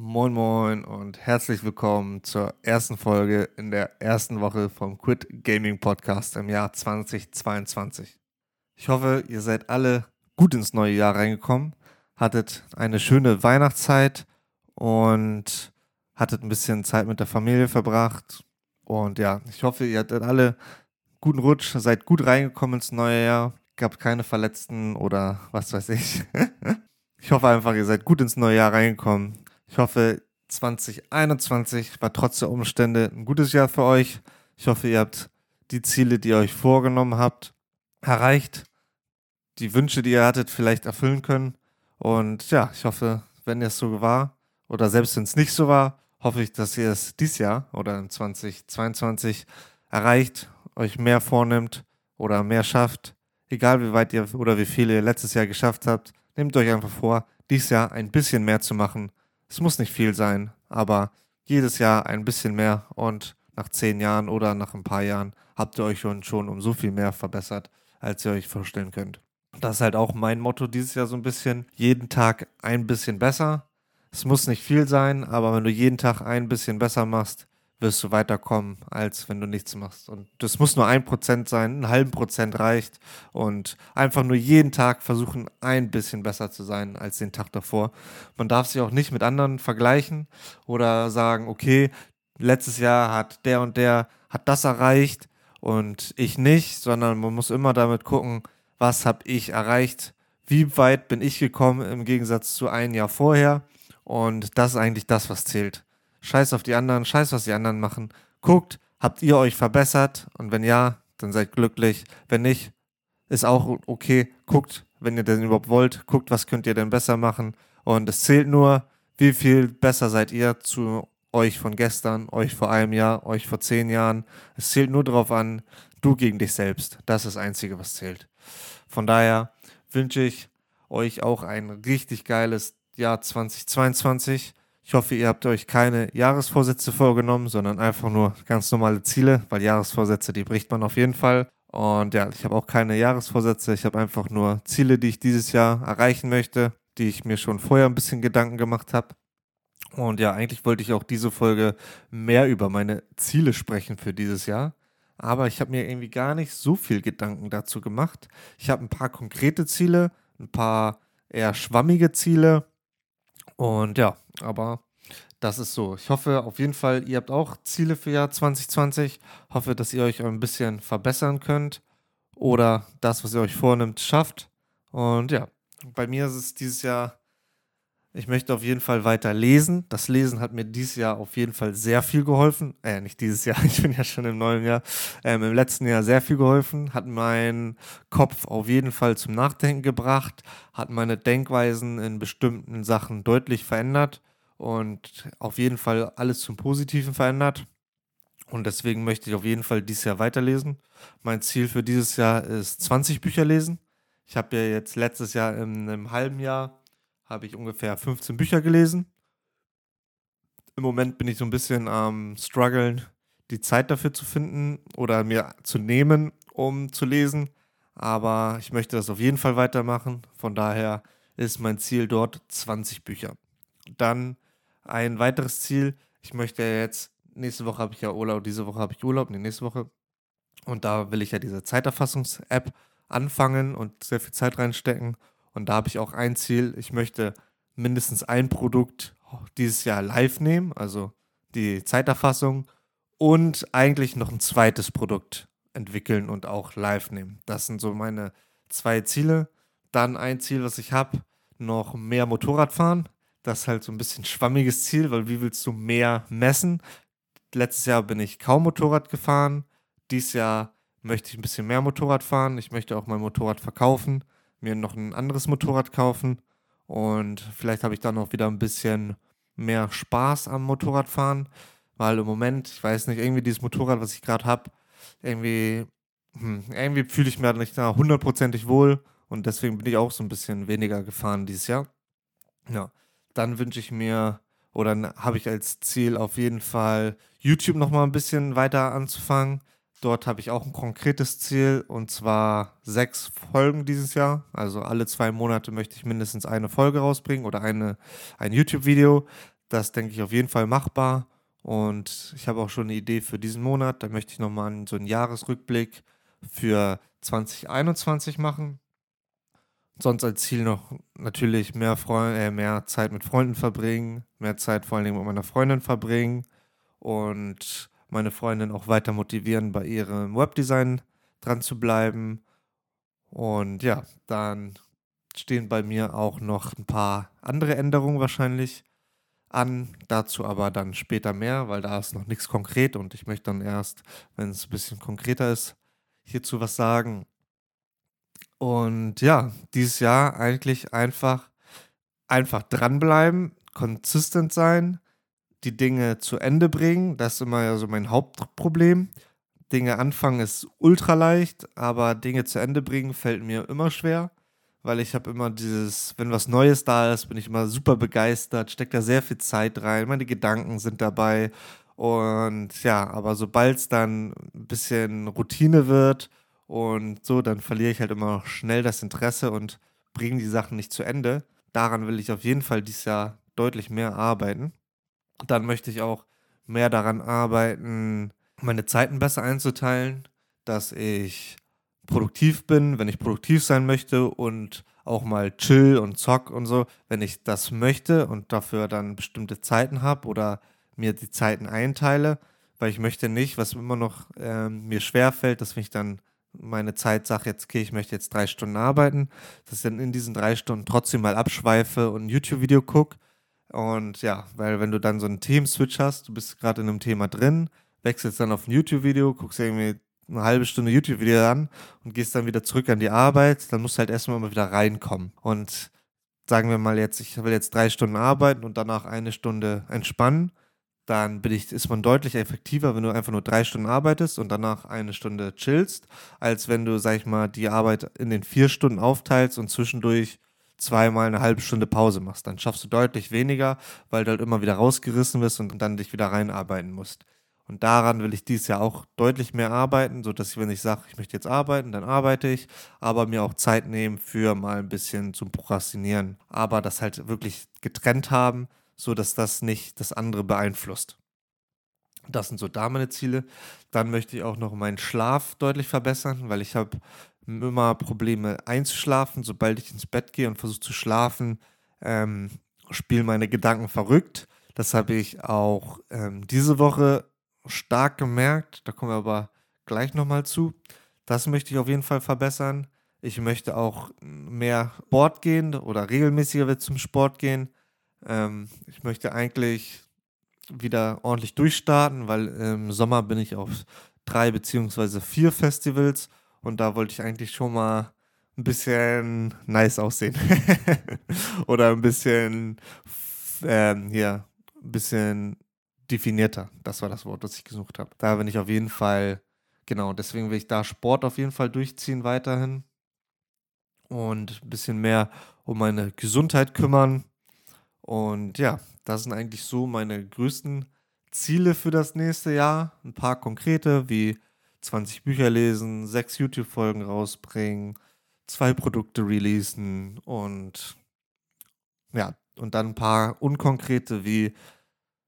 Moin Moin und herzlich willkommen zur ersten Folge in der ersten Woche vom Quit Gaming Podcast im Jahr 2022. Ich hoffe, ihr seid alle gut ins neue Jahr reingekommen, hattet eine schöne Weihnachtszeit und hattet ein bisschen Zeit mit der Familie verbracht. Und ja, ich hoffe, ihr hattet alle guten Rutsch, seid gut reingekommen ins neue Jahr, gab keine Verletzten oder was weiß ich. ich hoffe einfach, ihr seid gut ins neue Jahr reingekommen. Ich hoffe, 2021 war trotz der Umstände ein gutes Jahr für euch. Ich hoffe, ihr habt die Ziele, die ihr euch vorgenommen habt, erreicht. Die Wünsche, die ihr hattet, vielleicht erfüllen können. Und ja, ich hoffe, wenn es so war oder selbst wenn es nicht so war, hoffe ich, dass ihr es dieses Jahr oder in 2022 erreicht, euch mehr vornimmt oder mehr schafft. Egal wie weit ihr oder wie viel ihr letztes Jahr geschafft habt, nehmt euch einfach vor, dieses Jahr ein bisschen mehr zu machen. Es muss nicht viel sein, aber jedes Jahr ein bisschen mehr und nach zehn Jahren oder nach ein paar Jahren habt ihr euch schon um so viel mehr verbessert, als ihr euch vorstellen könnt. Das ist halt auch mein Motto dieses Jahr so ein bisschen. Jeden Tag ein bisschen besser. Es muss nicht viel sein, aber wenn du jeden Tag ein bisschen besser machst, wirst du weiterkommen, als wenn du nichts machst. Und das muss nur ein Prozent sein, einen halben Prozent reicht. Und einfach nur jeden Tag versuchen, ein bisschen besser zu sein als den Tag davor. Man darf sich auch nicht mit anderen vergleichen oder sagen, okay, letztes Jahr hat der und der hat das erreicht und ich nicht, sondern man muss immer damit gucken, was habe ich erreicht, wie weit bin ich gekommen im Gegensatz zu einem Jahr vorher. Und das ist eigentlich das, was zählt. Scheiß auf die anderen, scheiß, was die anderen machen. Guckt, habt ihr euch verbessert? Und wenn ja, dann seid glücklich. Wenn nicht, ist auch okay. Guckt, wenn ihr denn überhaupt wollt, guckt, was könnt ihr denn besser machen. Und es zählt nur, wie viel besser seid ihr zu euch von gestern, euch vor einem Jahr, euch vor zehn Jahren. Es zählt nur darauf an, du gegen dich selbst. Das ist das Einzige, was zählt. Von daher wünsche ich euch auch ein richtig geiles Jahr 2022. Ich hoffe, ihr habt euch keine Jahresvorsätze vorgenommen, sondern einfach nur ganz normale Ziele, weil Jahresvorsätze, die bricht man auf jeden Fall. Und ja, ich habe auch keine Jahresvorsätze. Ich habe einfach nur Ziele, die ich dieses Jahr erreichen möchte, die ich mir schon vorher ein bisschen Gedanken gemacht habe. Und ja, eigentlich wollte ich auch diese Folge mehr über meine Ziele sprechen für dieses Jahr. Aber ich habe mir irgendwie gar nicht so viel Gedanken dazu gemacht. Ich habe ein paar konkrete Ziele, ein paar eher schwammige Ziele und ja, aber das ist so. Ich hoffe auf jeden Fall, ihr habt auch Ziele für Jahr 2020. Hoffe, dass ihr euch ein bisschen verbessern könnt oder das, was ihr euch vornimmt, schafft. Und ja, bei mir ist es dieses Jahr ich möchte auf jeden Fall weiter lesen. Das Lesen hat mir dieses Jahr auf jeden Fall sehr viel geholfen. Äh, nicht dieses Jahr, ich bin ja schon im neuen Jahr. Ähm, Im letzten Jahr sehr viel geholfen. Hat meinen Kopf auf jeden Fall zum Nachdenken gebracht. Hat meine Denkweisen in bestimmten Sachen deutlich verändert. Und auf jeden Fall alles zum Positiven verändert. Und deswegen möchte ich auf jeden Fall dieses Jahr weiterlesen. Mein Ziel für dieses Jahr ist 20 Bücher lesen. Ich habe ja jetzt letztes Jahr in einem halben Jahr habe ich ungefähr 15 Bücher gelesen. Im Moment bin ich so ein bisschen am ähm, struggeln, die Zeit dafür zu finden oder mir zu nehmen, um zu lesen. Aber ich möchte das auf jeden Fall weitermachen. Von daher ist mein Ziel dort 20 Bücher. Dann ein weiteres Ziel. Ich möchte jetzt, nächste Woche habe ich ja Urlaub, diese Woche habe ich Urlaub, nee, nächste Woche. Und da will ich ja diese Zeiterfassungs-App anfangen und sehr viel Zeit reinstecken. Und da habe ich auch ein Ziel, ich möchte mindestens ein Produkt dieses Jahr live nehmen, also die Zeiterfassung und eigentlich noch ein zweites Produkt entwickeln und auch live nehmen. Das sind so meine zwei Ziele. Dann ein Ziel, was ich habe, noch mehr Motorrad fahren. Das ist halt so ein bisschen schwammiges Ziel, weil wie willst du mehr messen? Letztes Jahr bin ich kaum Motorrad gefahren. Dieses Jahr möchte ich ein bisschen mehr Motorrad fahren. Ich möchte auch mein Motorrad verkaufen mir noch ein anderes Motorrad kaufen und vielleicht habe ich dann auch wieder ein bisschen mehr Spaß am Motorradfahren, weil im Moment, ich weiß nicht, irgendwie dieses Motorrad, was ich gerade habe, irgendwie, hm, irgendwie fühle ich mich nicht da hundertprozentig wohl und deswegen bin ich auch so ein bisschen weniger gefahren dieses Jahr. Ja, dann wünsche ich mir oder habe ich als Ziel auf jeden Fall YouTube noch mal ein bisschen weiter anzufangen Dort habe ich auch ein konkretes Ziel und zwar sechs Folgen dieses Jahr. Also alle zwei Monate möchte ich mindestens eine Folge rausbringen oder eine, ein YouTube-Video. Das denke ich auf jeden Fall machbar. Und ich habe auch schon eine Idee für diesen Monat. Da möchte ich nochmal so einen Jahresrückblick für 2021 machen. Sonst als Ziel noch natürlich mehr, Freund, äh, mehr Zeit mit Freunden verbringen, mehr Zeit vor allen Dingen mit meiner Freundin verbringen und meine Freundin auch weiter motivieren, bei ihrem Webdesign dran zu bleiben. Und ja, dann stehen bei mir auch noch ein paar andere Änderungen wahrscheinlich an. Dazu aber dann später mehr, weil da ist noch nichts konkret und ich möchte dann erst, wenn es ein bisschen konkreter ist, hierzu was sagen. Und ja, dieses Jahr eigentlich einfach, einfach dranbleiben, konsistent sein, die Dinge zu Ende bringen. Das ist immer ja so mein Hauptproblem. Dinge anfangen ist ultra leicht, aber Dinge zu Ende bringen fällt mir immer schwer, weil ich habe immer dieses, wenn was Neues da ist, bin ich immer super begeistert, stecke da sehr viel Zeit rein, meine Gedanken sind dabei und ja, aber sobald es dann ein bisschen Routine wird und so, dann verliere ich halt immer schnell das Interesse und bringe die Sachen nicht zu Ende. Daran will ich auf jeden Fall dieses Jahr deutlich mehr arbeiten. Dann möchte ich auch mehr daran arbeiten, meine Zeiten besser einzuteilen, dass ich produktiv bin, wenn ich produktiv sein möchte und auch mal chill und zock und so, wenn ich das möchte und dafür dann bestimmte Zeiten habe oder mir die Zeiten einteile, weil ich möchte nicht, was immer noch äh, mir schwerfällt, dass ich dann meine Zeit sage, jetzt, okay, ich möchte jetzt drei Stunden arbeiten, dass ich dann in diesen drei Stunden trotzdem mal abschweife und ein YouTube-Video gucke. Und ja, weil wenn du dann so einen Themenswitch hast, du bist gerade in einem Thema drin, wechselst dann auf ein YouTube-Video, guckst irgendwie eine halbe Stunde YouTube-Video an und gehst dann wieder zurück an die Arbeit, dann musst du halt erstmal mal wieder reinkommen. Und sagen wir mal jetzt, ich will jetzt drei Stunden arbeiten und danach eine Stunde entspannen dann ich, ist man deutlich effektiver, wenn du einfach nur drei Stunden arbeitest und danach eine Stunde chillst, als wenn du, sag ich mal, die Arbeit in den vier Stunden aufteilst und zwischendurch zweimal eine halbe Stunde Pause machst. Dann schaffst du deutlich weniger, weil du halt immer wieder rausgerissen wirst und dann dich wieder reinarbeiten musst. Und daran will ich dieses Jahr auch deutlich mehr arbeiten, sodass ich, wenn ich sage, ich möchte jetzt arbeiten, dann arbeite ich, aber mir auch Zeit nehmen für mal ein bisschen zum Prokrastinieren. Aber das halt wirklich getrennt haben, so dass das nicht das andere beeinflusst. Das sind so da meine Ziele. Dann möchte ich auch noch meinen Schlaf deutlich verbessern, weil ich habe immer Probleme einzuschlafen. Sobald ich ins Bett gehe und versuche zu schlafen, ähm, spielen meine Gedanken verrückt. Das habe ich auch ähm, diese Woche stark gemerkt. Da kommen wir aber gleich nochmal zu. Das möchte ich auf jeden Fall verbessern. Ich möchte auch mehr Sport gehen oder regelmäßiger zum Sport gehen. Ähm, ich möchte eigentlich wieder ordentlich durchstarten, weil im Sommer bin ich auf drei beziehungsweise vier Festivals und da wollte ich eigentlich schon mal ein bisschen nice aussehen. Oder ein bisschen, ähm, hier, ein bisschen definierter. Das war das Wort, das ich gesucht habe. Da bin ich auf jeden Fall, genau, deswegen will ich da Sport auf jeden Fall durchziehen weiterhin. Und ein bisschen mehr um meine Gesundheit kümmern. Und ja, das sind eigentlich so meine größten Ziele für das nächste Jahr. Ein paar konkrete, wie 20 Bücher lesen, sechs YouTube-Folgen rausbringen, zwei Produkte releasen und ja, und dann ein paar unkonkrete wie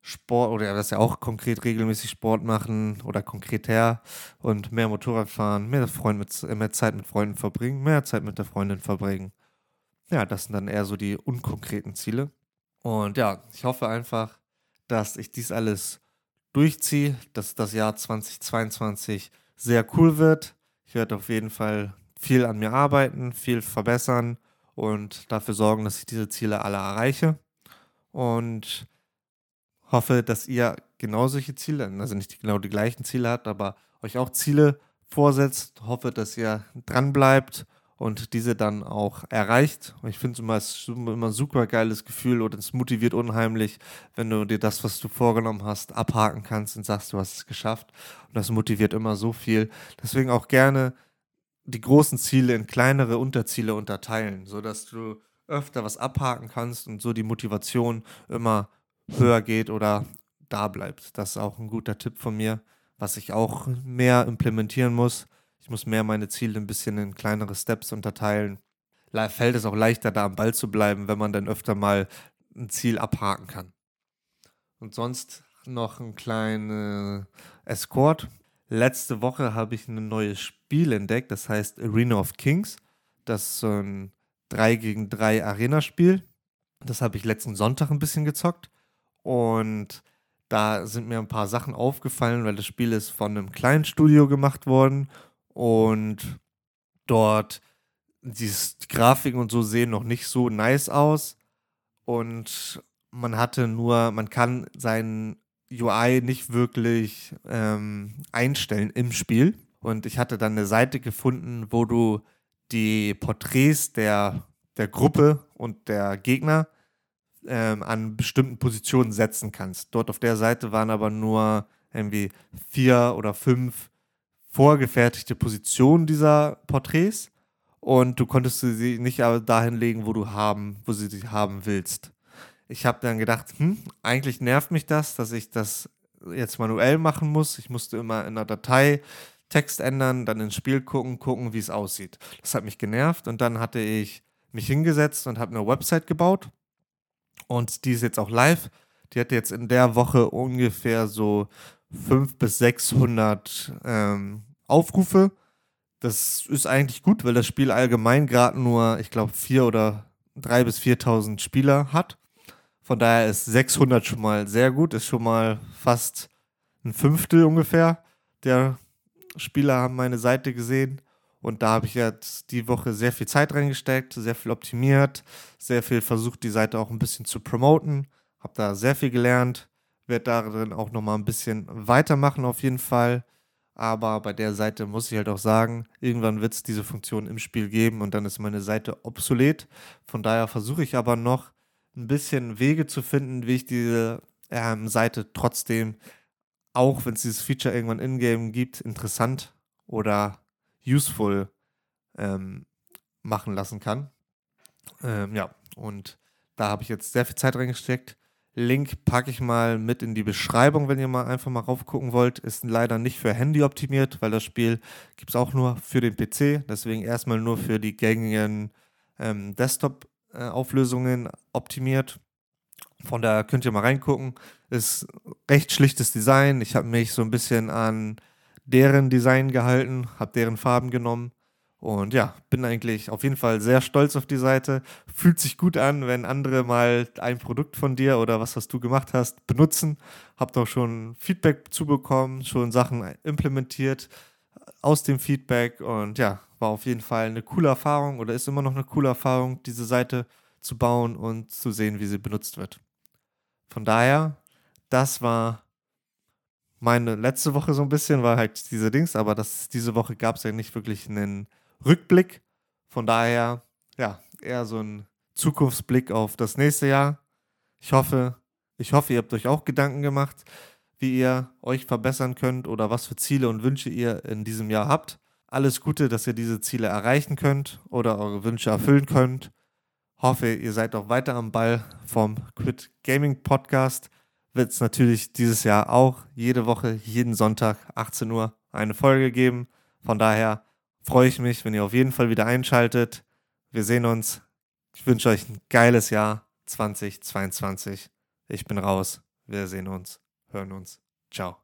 Sport oder das ja auch konkret regelmäßig Sport machen oder konkreter und mehr Motorrad fahren, mehr, Freund mit, mehr Zeit mit Freunden verbringen, mehr Zeit mit der Freundin verbringen. Ja, das sind dann eher so die unkonkreten Ziele. Und ja, ich hoffe einfach, dass ich dies alles durchziehe, dass das Jahr 2022 sehr cool wird. Ich werde auf jeden Fall viel an mir arbeiten, viel verbessern und dafür sorgen, dass ich diese Ziele alle erreiche. Und hoffe, dass ihr genau solche Ziele, also nicht genau die gleichen Ziele habt, aber euch auch Ziele vorsetzt. Hoffe, dass ihr dran bleibt und diese dann auch erreicht. Ich finde es immer, immer ein super geiles Gefühl und es motiviert unheimlich, wenn du dir das, was du vorgenommen hast, abhaken kannst und sagst, du hast es geschafft. Und das motiviert immer so viel. Deswegen auch gerne die großen Ziele in kleinere Unterziele unterteilen, sodass du öfter was abhaken kannst und so die Motivation immer höher geht oder da bleibt. Das ist auch ein guter Tipp von mir, was ich auch mehr implementieren muss ich muss mehr meine Ziele ein bisschen in kleinere Steps unterteilen. Fällt es auch leichter, da am Ball zu bleiben, wenn man dann öfter mal ein Ziel abhaken kann. Und sonst noch ein kleiner Escort. Letzte Woche habe ich ein neues Spiel entdeckt, das heißt Arena of Kings. Das ist so ein 3 gegen 3 Arena-Spiel. Das habe ich letzten Sonntag ein bisschen gezockt. Und da sind mir ein paar Sachen aufgefallen, weil das Spiel ist von einem kleinen Studio gemacht worden. Und dort die Grafiken und so sehen noch nicht so nice aus. Und man hatte nur, man kann seinen UI nicht wirklich ähm, einstellen im Spiel. Und ich hatte dann eine Seite gefunden, wo du die Porträts der, der Gruppe und der Gegner ähm, an bestimmten Positionen setzen kannst. Dort auf der Seite waren aber nur irgendwie vier oder fünf vorgefertigte Positionen dieser Porträts und du konntest sie nicht dahin legen, wo du haben, wo sie sie haben willst. Ich habe dann gedacht, hm, eigentlich nervt mich das, dass ich das jetzt manuell machen muss. Ich musste immer in der Datei Text ändern, dann ins Spiel gucken, gucken, wie es aussieht. Das hat mich genervt und dann hatte ich mich hingesetzt und habe eine Website gebaut und die ist jetzt auch live. Die hat jetzt in der Woche ungefähr so 500 bis 600 ähm, Aufrufe. Das ist eigentlich gut, weil das Spiel allgemein gerade nur, ich glaube, 4 oder 3 bis 4.000 Spieler hat. Von daher ist 600 schon mal sehr gut, ist schon mal fast ein Fünftel ungefähr der Spieler haben meine Seite gesehen. Und da habe ich jetzt die Woche sehr viel Zeit reingesteckt, sehr viel optimiert, sehr viel versucht, die Seite auch ein bisschen zu promoten. Habe da sehr viel gelernt, werde darin auch nochmal ein bisschen weitermachen auf jeden Fall. Aber bei der Seite muss ich halt auch sagen, irgendwann wird es diese Funktion im Spiel geben und dann ist meine Seite obsolet. Von daher versuche ich aber noch ein bisschen Wege zu finden, wie ich diese ähm, Seite trotzdem, auch wenn es dieses Feature irgendwann in-game gibt, interessant oder useful ähm, machen lassen kann. Ähm, ja, und da habe ich jetzt sehr viel Zeit reingesteckt. Link packe ich mal mit in die Beschreibung, wenn ihr mal einfach mal raufgucken wollt. Ist leider nicht für Handy optimiert, weil das Spiel gibt es auch nur für den PC. Deswegen erstmal nur für die gängigen ähm, Desktop-Auflösungen optimiert. Von daher könnt ihr mal reingucken. Ist recht schlichtes Design. Ich habe mich so ein bisschen an deren Design gehalten, habe deren Farben genommen und ja, bin eigentlich auf jeden Fall sehr stolz auf die Seite. Fühlt sich gut an, wenn andere mal ein Produkt von dir oder was, was du gemacht hast, benutzen. Hab auch schon Feedback zubekommen, schon Sachen implementiert aus dem Feedback und ja, war auf jeden Fall eine coole Erfahrung oder ist immer noch eine coole Erfahrung, diese Seite zu bauen und zu sehen, wie sie benutzt wird. Von daher, das war meine letzte Woche so ein bisschen, war halt diese Dings, aber das, diese Woche gab es ja nicht wirklich einen Rückblick. Von daher, ja, eher so ein Zukunftsblick auf das nächste Jahr. Ich hoffe, ich hoffe, ihr habt euch auch Gedanken gemacht, wie ihr euch verbessern könnt oder was für Ziele und Wünsche ihr in diesem Jahr habt. Alles Gute, dass ihr diese Ziele erreichen könnt oder eure Wünsche erfüllen könnt. Hoffe, ihr seid auch weiter am Ball vom Quit Gaming Podcast. Wird es natürlich dieses Jahr auch jede Woche, jeden Sonntag, 18 Uhr, eine Folge geben. Von daher freue ich mich, wenn ihr auf jeden Fall wieder einschaltet. Wir sehen uns. Ich wünsche euch ein geiles Jahr 2022. Ich bin raus. Wir sehen uns, hören uns. Ciao.